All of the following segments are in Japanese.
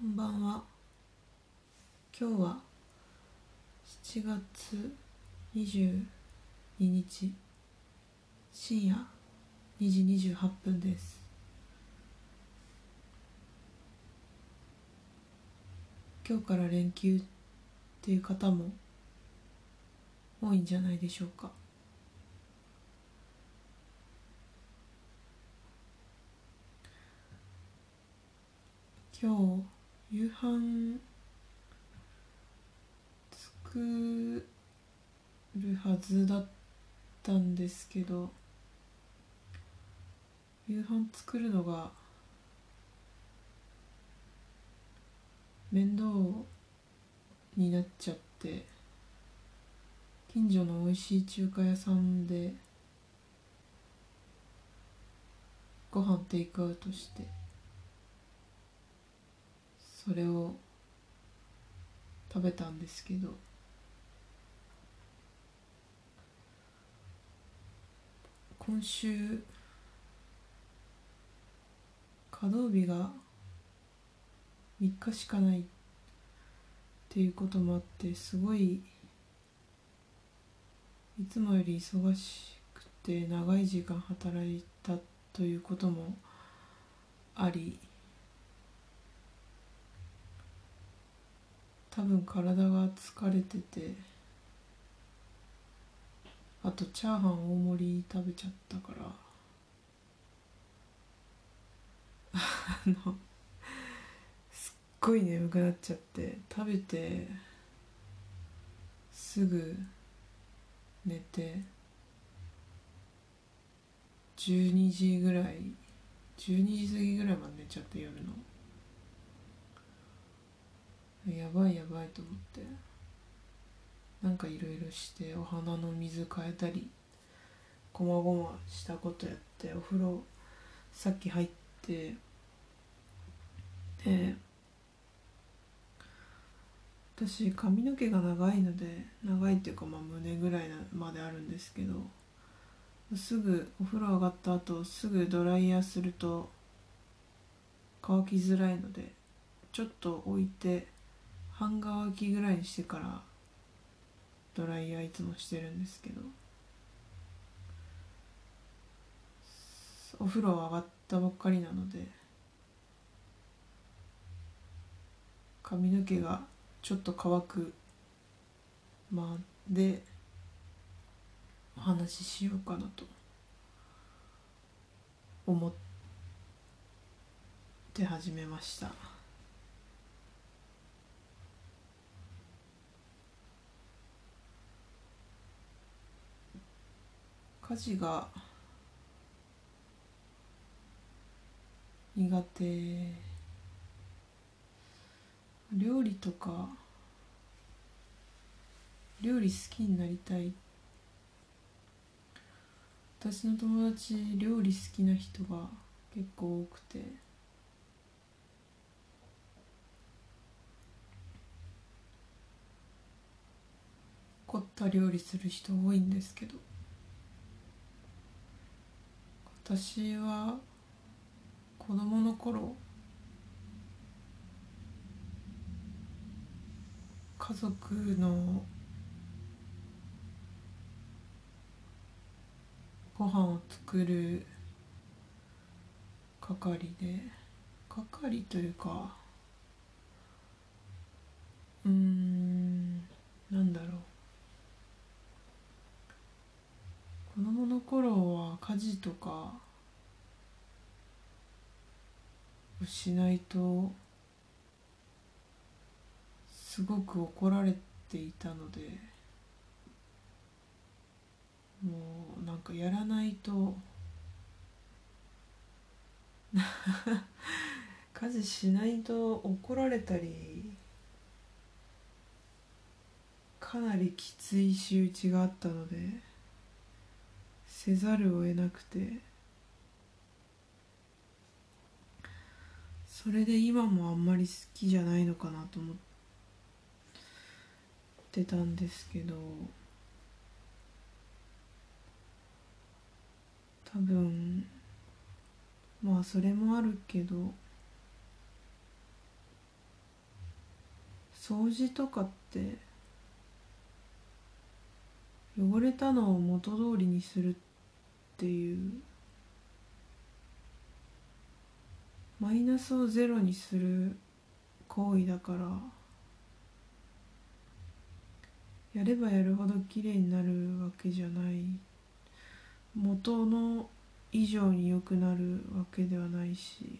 こんばんは。今日は7月22日深夜2時28分です。今日から連休っていう方も多いんじゃないでしょうか。今日夕飯作るはずだったんですけど夕飯作るのが面倒になっちゃって近所の美味しい中華屋さんでご飯テイクアウトしてそれを食べたんですけど。今週稼働日が3日しかないっていうこともあってすごいいつもより忙しくて長い時間働いたということもあり多分体が疲れててあとチャーハン大盛り食べちゃったからあのすっごい眠くなっちゃって食べてすぐ寝て12時ぐらい12時過ぎぐらいまで寝ちゃって夜の。やばいやばいと思って。なんかいろいろしてお花の水変えたりこまごましたことやってお風呂さっき入ってで私髪の毛が長いので長いっていうかまあ胸ぐらいまであるんですけどすぐお風呂上がった後すぐドライヤーすると乾きづらいのでちょっと置いて半乾きぐらいにしてからドライヤーいつもしてるんですけどお風呂上がったばっかりなので髪の毛がちょっと乾くまでお話ししようかなと思って始めました。家事が苦手。料理とか料理好きになりたい。私の友達料理好きな人が結構多くて。凝った料理する人多いんですけど。私は子供の頃家族のご飯を作る係で係というかうんなんだろう。子供の頃は家事とかをしないとすごく怒られていたのでもうなんかやらないと 家事しないと怒られたりかなりきつい仕打ちがあったのでせざるを得なくて。それで今もあんまり好きじゃないのかなと思ってたんですけど。多分まあそれもあるけど掃除とかって汚れたのを元通りにするってていう。マイナスをゼロにする行為だから。やればやるほど綺麗になるわけじゃない。元の以上に良くなるわけではないし。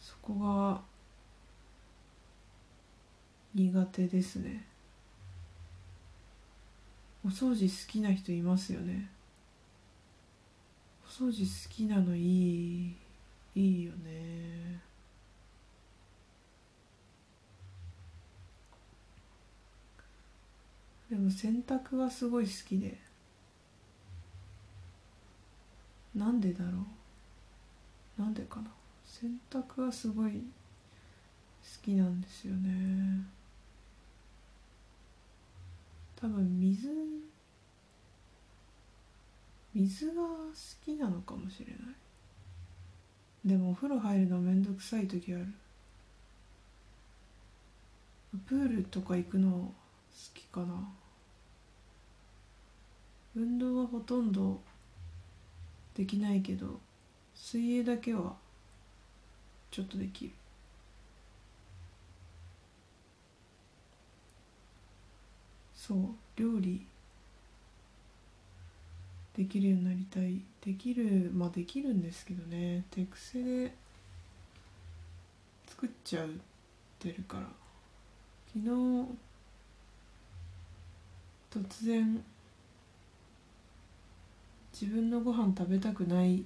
そこが苦手ですね。お掃除好きな人いますよね。お掃除好きなのいいいいよね。でも洗濯はすごい好きで。なんでだろう？なんでかな？洗濯はすごい好きなんですよね。多分水水が好きなのかもしれない。でもお風呂入るのめんどくさい時ある。プールとか行くの好きかな。運動はほとんどできないけど水泳だけはちょっとできる。そう料理。できるようになりたい。できるまあできるんですけどね。手癖で作っちゃうてるから。昨日突然自分のご飯食べたくない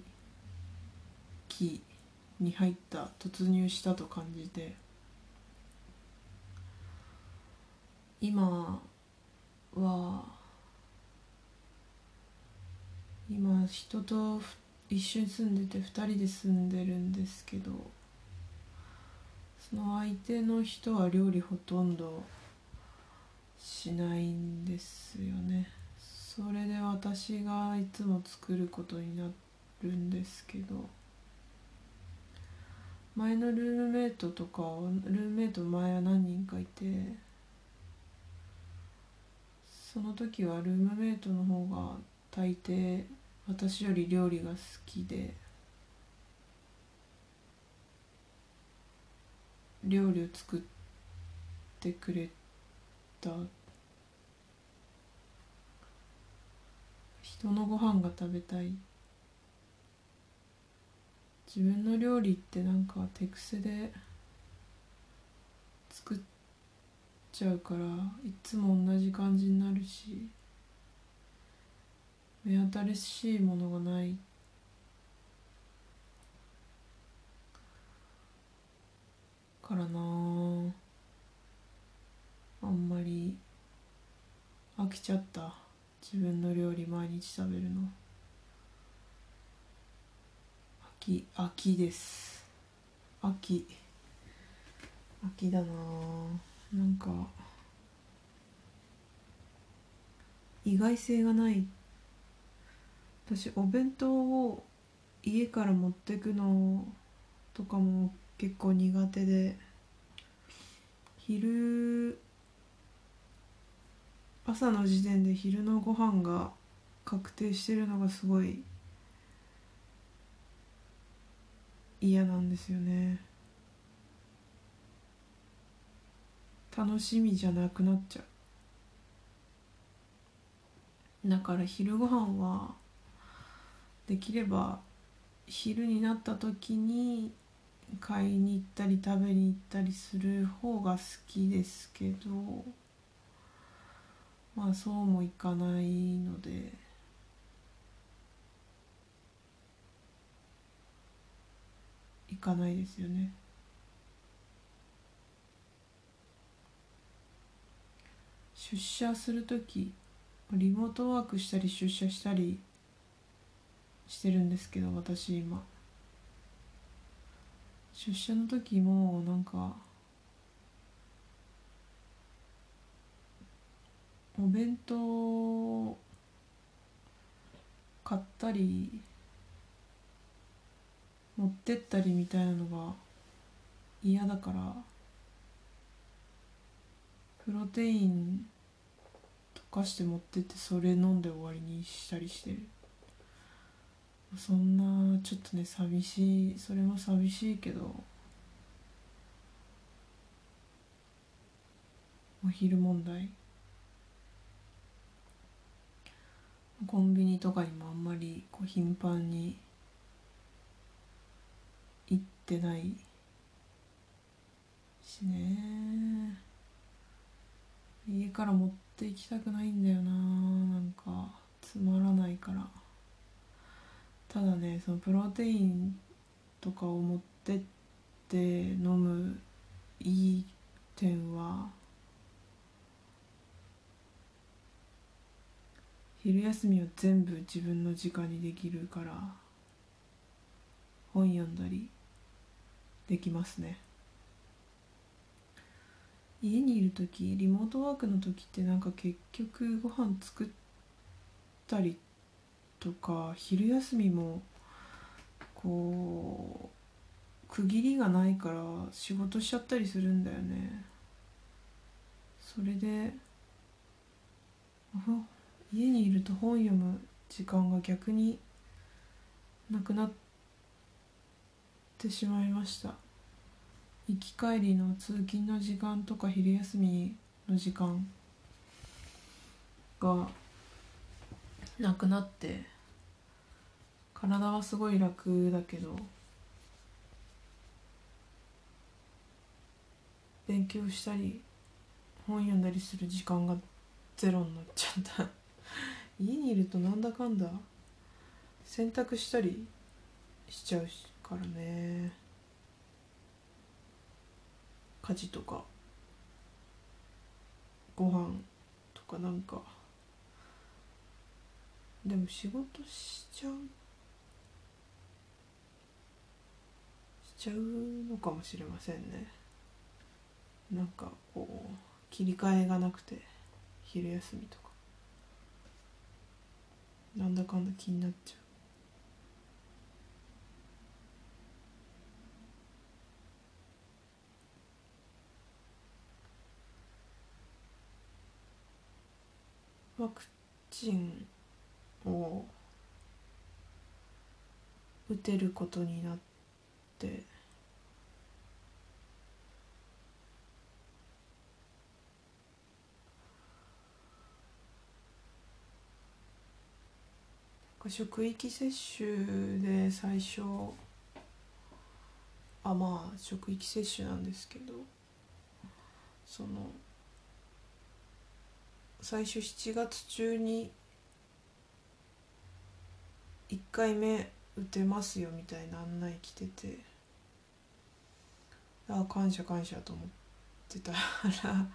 気に入った。突入したと感じて。今今人と一緒に住んでて2人で住んでるんですけどその相手の人は料理ほとんどしないんですよね。それで私がいつも作ることになるんですけど前のルームメイトとかルームメイト前は何人かいてその時はルームメイトの方が大抵私より料理が好きで料理を作ってくれた人のご飯が食べたい。自分の料理ってなんか手癖で作っちゃうからいつも同じ感じになるし目新しいものがない。からなあ。んまり飽きちゃった。自分の料理毎日食べるの。秋秋です。秋秋だなあ。なんか意外性がない。私お弁当を家から持ってくのとかも結構苦手で昼朝の時点で昼のご飯が確定してるのがすごい嫌なんですよね。楽しみじゃなくなっちゃう。だから昼ご飯はできれば昼になった時に買いに行ったり食べに行ったりする方が好きですけどまあそうもいかないので。行かないですよね。出社する時リモートワークしたり出社したりしてるんですけど私今。出社の時もなんかお弁当買ったり持ってったりみたいなのが嫌だからプロテイン溶かして持ってってそれ飲んで終わりにしたりしてる。そんなちょっとね寂しいそれも寂しいけどお昼問題。コンビニとかにもあんまりこう頻繁に行ってないしね。家から持って行きたくないんだよななんか。つまらないから。ただねそのプロテインとかを持ってって飲むいい点は昼休みは全部自分の時間にできるから本読んだりできますね。家にいる時リモートワークの時ってなんか結局ご飯作ったりとか昼休みもこう区切りがないから仕事しちゃったりするんだよね。それで家にいると本読む時間が逆になくなってしまいました。行き帰りの通勤の時間とか昼休みの時間がなくなって体はすごい楽だけど勉強したり本読んだりする時間がゼロになっちゃった。家にいるとなんだかんだ洗濯したりしちゃうからね。家事とかご飯とかなんか。でも仕事しちゃうしちゃうのかもしれませんね。なんかこう切り替えがなくて昼休みとか。なんだかんだ気になっちゃう。ワクチンを打てることになって。職域接種で最初あまあ職域接種なんですけどその最初7月中に1回目打てますよみたいな案内来ててああ感謝感謝と思ってたら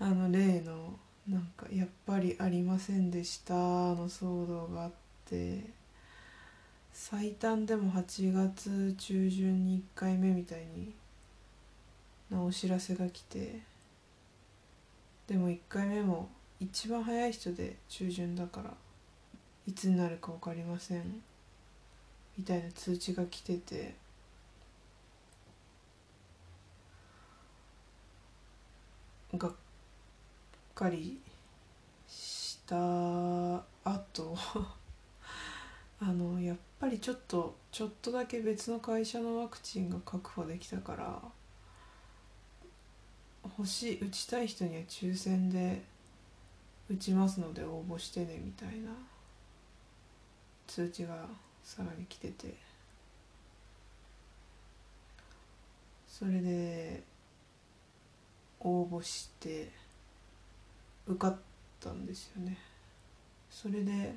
あの例のなんかやっぱりありませんでしたの騒動があって最短でも8月中旬に1回目みたいになお知らせが来てでも1回目も一番早い人で中旬だからいつになるか分かりません。みたいな通知が来てて。がっかりした後 あのやっぱりちょっとちょっとだけ別の会社のワクチンが確保できたから欲しい打ちたい人には抽選で打ちますので応募してねみたいな通知がさらに来てて。それで応募して受かったんですよね。それで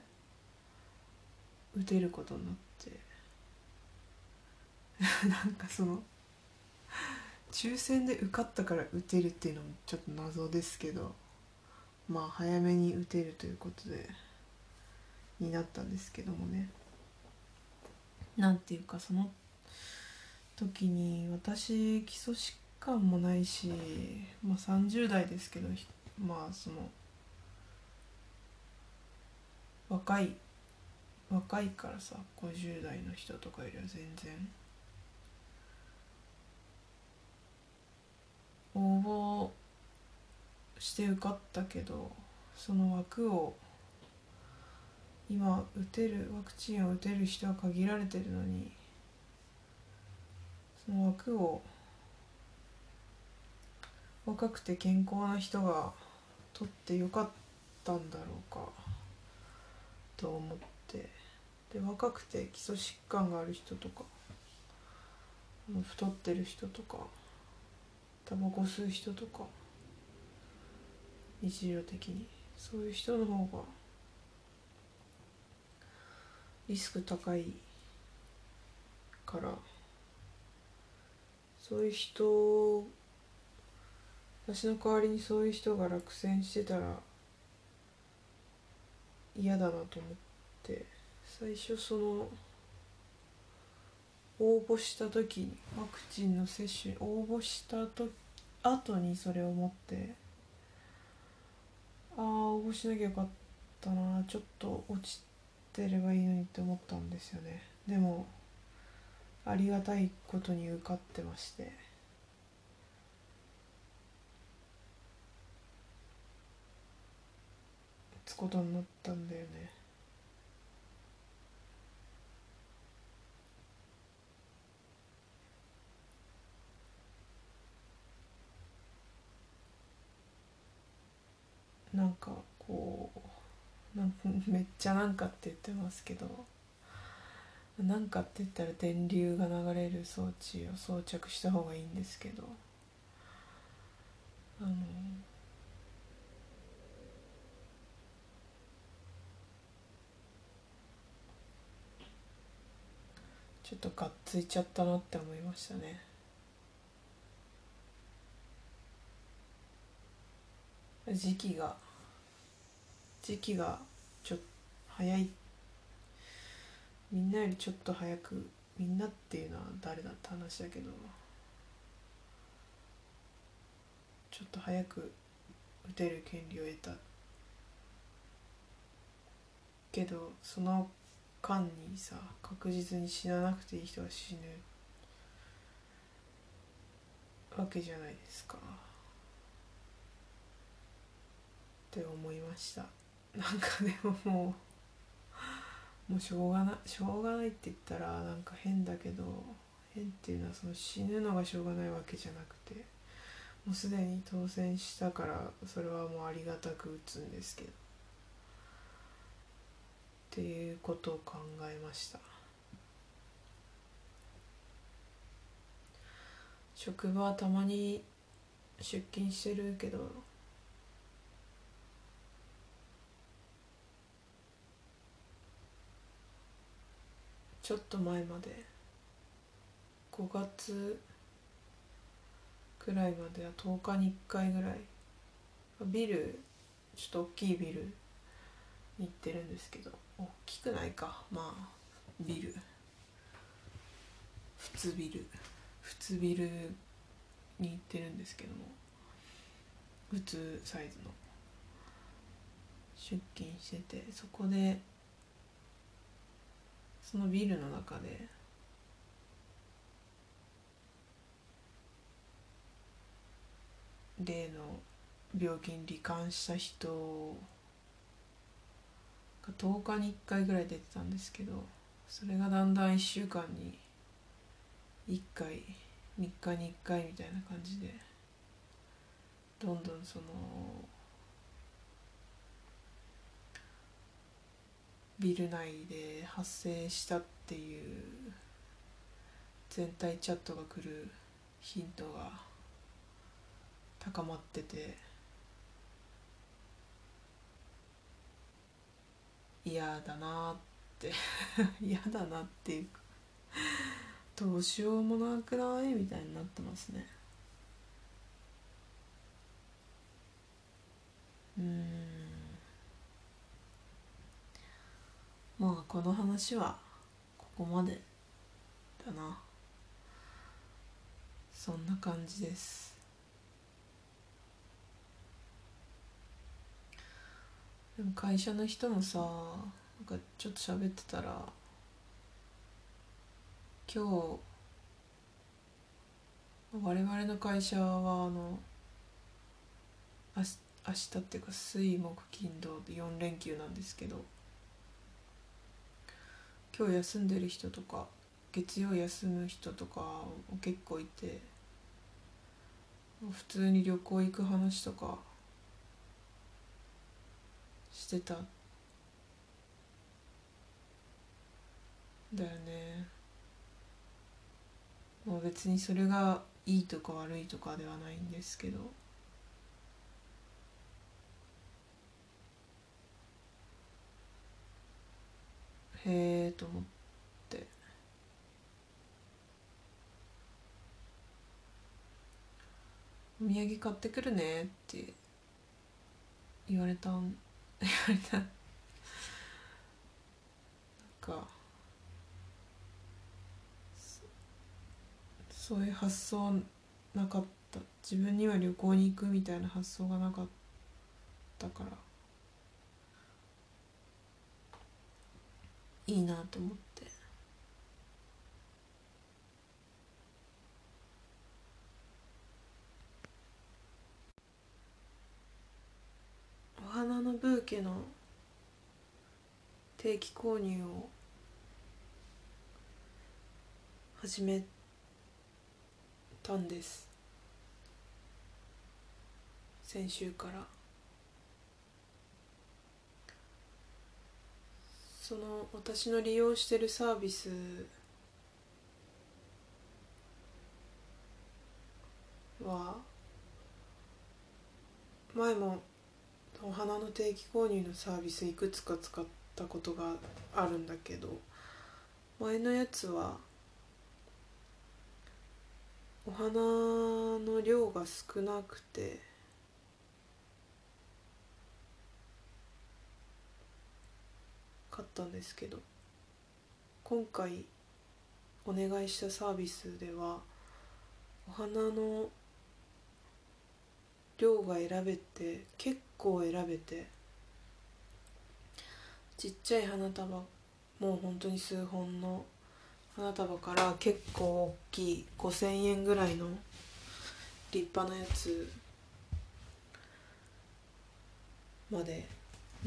打てることになって。なんかその抽選で受かったから打てるっていうのもちょっと謎ですけどまあ早めに打てるということでになったんですけどもね。なんていうかその時に私基礎疾患もないし、まあ、30代ですけどまあその若い若いからさ50代の人とかよりは全然応募して受かったけどその枠を今打てるワクチンを打てる人は限られてるのにその枠を若くて健康な人が取ってよかったんだろうかと思って。で若くて基礎疾患がある人とか太ってる人とかタバコ吸う人とか日常的に。そういう人の方がリスク高いから。そういう人私の代わりにそういう人が落選してたら嫌だなと思って。最初その応募した時にワクチンの接種応募したと後にそれを思ってああ応募しなきゃよかったなちょっと落ちてればいいのにって思ったんですよね。でもありがたいことに受かってまして。つことになったんだよね。なんかこうなんめっちゃなんかって言ってますけどなんかって言ったら電流が流れる装置を装着した方がいいんですけどあのちょっとがっついちゃったなって思いましたね。時期が。時期がちょっと早い。みんなよりちょっと早くみんなっていうのは誰だって話だけど。ちょっと早く打てる権利を得たけどその間にさ確実に死ななくていい人が死ぬ。わけじゃないですか。って思いました。なんかでももうもうしょうがないしょうがないって言ったらなんか変だけど変っていうのはその死ぬのがしょうがないわけじゃなくてもうすでに当選したからそれはもうありがたく打つんですけど。っていうことを考えました。職場はたまに出勤してるけどちょっと前まで。5月くらいまでは10日に1回ぐらい。ビルちょっと大きいビルに行ってるんですけど。大きくないか。まあビル。普通ビル。普通ビルに行ってるんですけども。普通サイズの。出勤しててそこでそのビルの中で。例の病気に罹患した人が10日に1回ぐらい出てたんですけどそれがだんだん1週間に1回3日に1回みたいな感じでどんどんそのビル内で発生したっていう全体チャットが来るヒントが高まってて嫌だなって 嫌だなっていうかどうしようもなくない？みたいになってますね。うん。まあこの話はここまでだな。そんな感じです。でも会社の人もさなんかちょっと喋ってたら今日我々の会社はあの明日っていうか水木金土で4連休なんですけど今日休んでる人とか月曜休む人とかも結構いて普通に旅行行く話とかしてた。だよね。もう別にそれがいいとか悪いとかではないんですけど。えと思って「お土産買ってくるね」って言われたん。言われた。なんかそういう発想なかった。自分には旅行に行くみたいな発想がなかったから。いいなと思って。お花のブーケの定期購入を始めたんです。先週から。その私の利用してるサービスは前もお花の定期購入のサービスいくつか使ったことがあるんだけど前のやつはお花の量が少なくて買ったんですけど今回お願いしたサービスではお花の量が選べて結構選べてちっちゃい花束もう本当に数本の花束から結構大きい5,000円ぐらいの立派なやつまで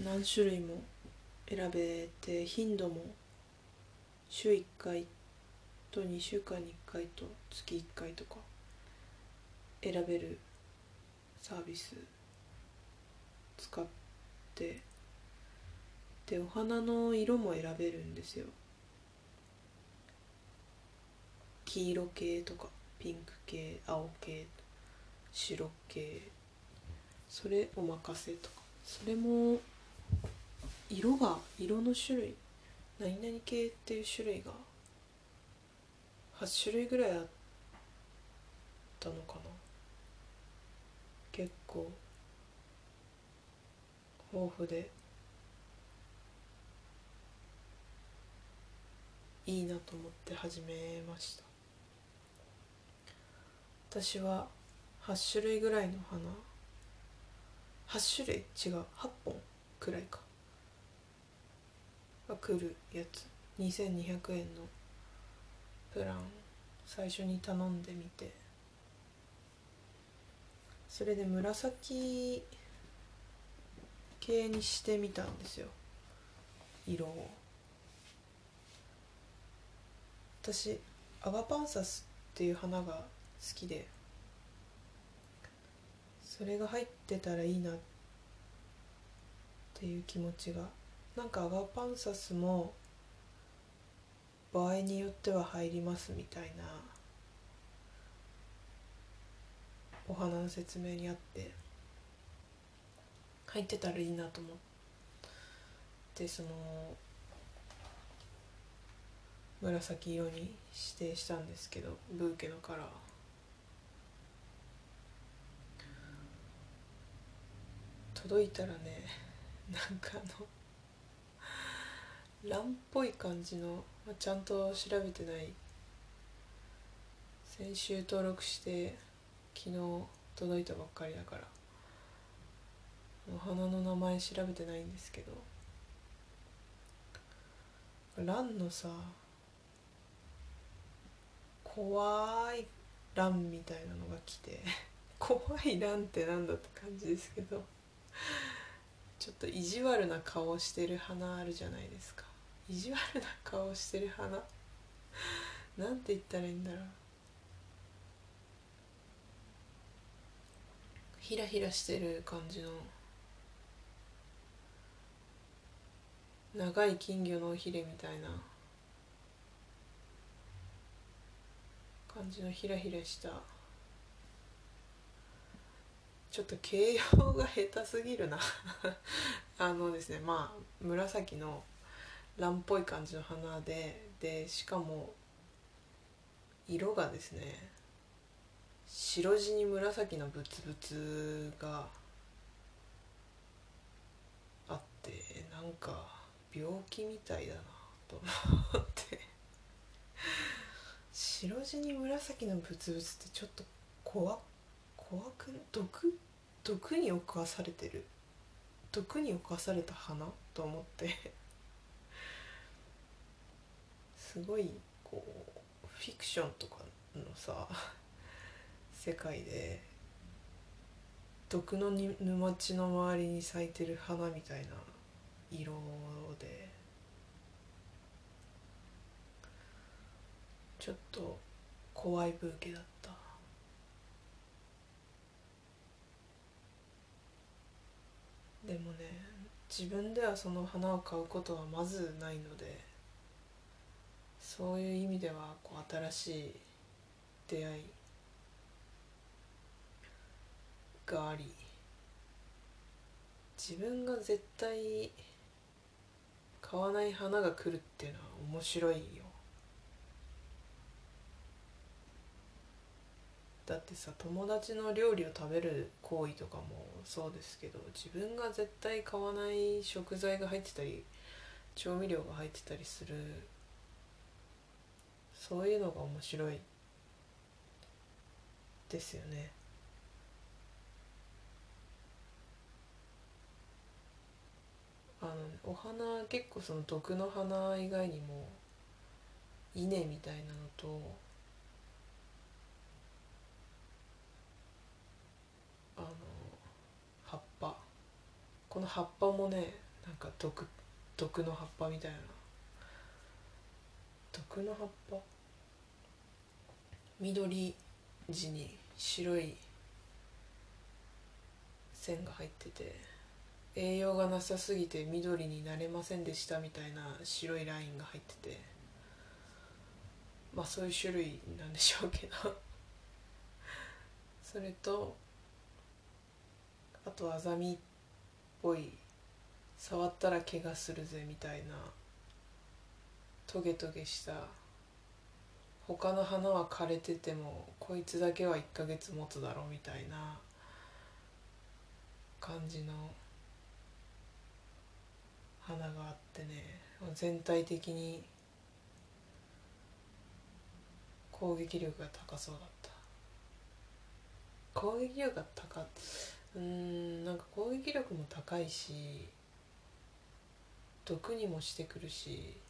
何種類も選べて頻度も週1回と2週間に1回と月1回とか選べるサービス使ってでお花の色も選べるんですよ。黄色系とかピンク系青系白系それお任せとか。それも色が色の種類何々系っていう種類が8種類ぐらいあったのかな。結構豊富でいいなと思って始めました。私は8種類ぐらいの花。8種類？違う。8本くらいか。が来るやつ。2200円のプラン。最初に頼んでみて。それで紫系にしてみたんですよ。色を。私アガパンサスっていう花が好きで。それが入ってたらいいなっていう気持ちがなんかアガパンサスも場合によっては入りますみたいなお花の説明にあって入ってたらいいなと思ってその紫色に指定したんですけどブーケのカラー。届いたらねなんかあのランっぽい感じの、まあ、ちゃんと調べてない。先週登録して昨日届いたばっかりだから。お花の名前調べてないんですけど。ランのさ怖いランみたいなのが来て。怖いランってなんだって感じですけど。ちょっと意地悪な顔してる花あるじゃないですか。意地悪な顔してる花なんて言ったらいいんだろう。ヒラヒラしてる感じの。長い金魚のヒレみたいな。感じのヒラヒラした。ちょっと形容が下手すぎるな。あのですねまあ紫の蓝っぽい感じの花ででしかも色がですね白地に紫のブツブツがあってなんか病気みたいだなと思って。白地に紫のブツブツってちょっと怖怖く毒毒に侵されてる。毒に侵された花と思って。すごいこうフィクションとかのさ世界で毒の沼地の周りに咲いてる花みたいな色で。ちょっと怖い風景だった。でもね自分ではその花を買うことはまずないので。そういう意味ではこう新しい出会いがあり自分が絶対買わない花が来るっていうのは面白いよ。だってさ友達の料理を食べる行為とかもそうですけど自分が絶対買わない食材が入ってたり調味料が入ってたりするそういうのが面白いですよね。あのお花結構その毒の花以外にも稲みたいなのとあの葉っぱ。この葉っぱもねなんか毒毒の葉っぱみたいな。毒の葉っぱ？緑地に白い線が入ってて栄養がなさすぎて緑になれませんでしたみたいな白いラインが入っててまあそういう種類なんでしょうけど。それとあとアザミっぽい触ったら怪我するぜみたいなトゲトゲした。他の花は枯れててもこいつだけは1ヶ月持つだろうみたいな。感じの。花があってね。全体的に。攻撃力が高そうだった。攻撃力が高うんなんか攻撃力も高いし毒にもしてくるし。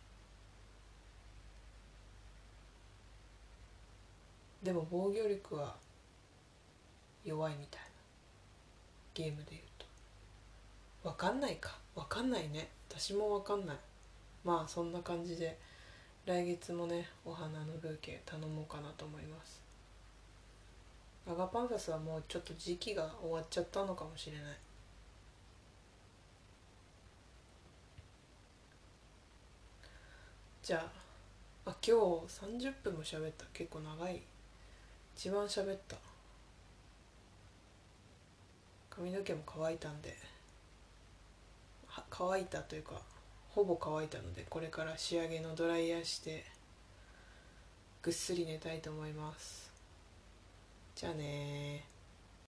でも防御力は弱いみたいなゲームでいうと。分かんないか。分かんないね。私も分かんない。まあそんな感じで来月もねお花のブーケ頼もうかなと思います。アガパンサスはもうちょっと時期が終わっちゃったのかもしれない。じゃああ今日30分も喋った。結構長い。一番喋った。髪の毛も乾いたんで。乾いたというかほぼ乾いたのでこれから仕上げのドライヤーしてぐっすり寝たいと思います。じゃあね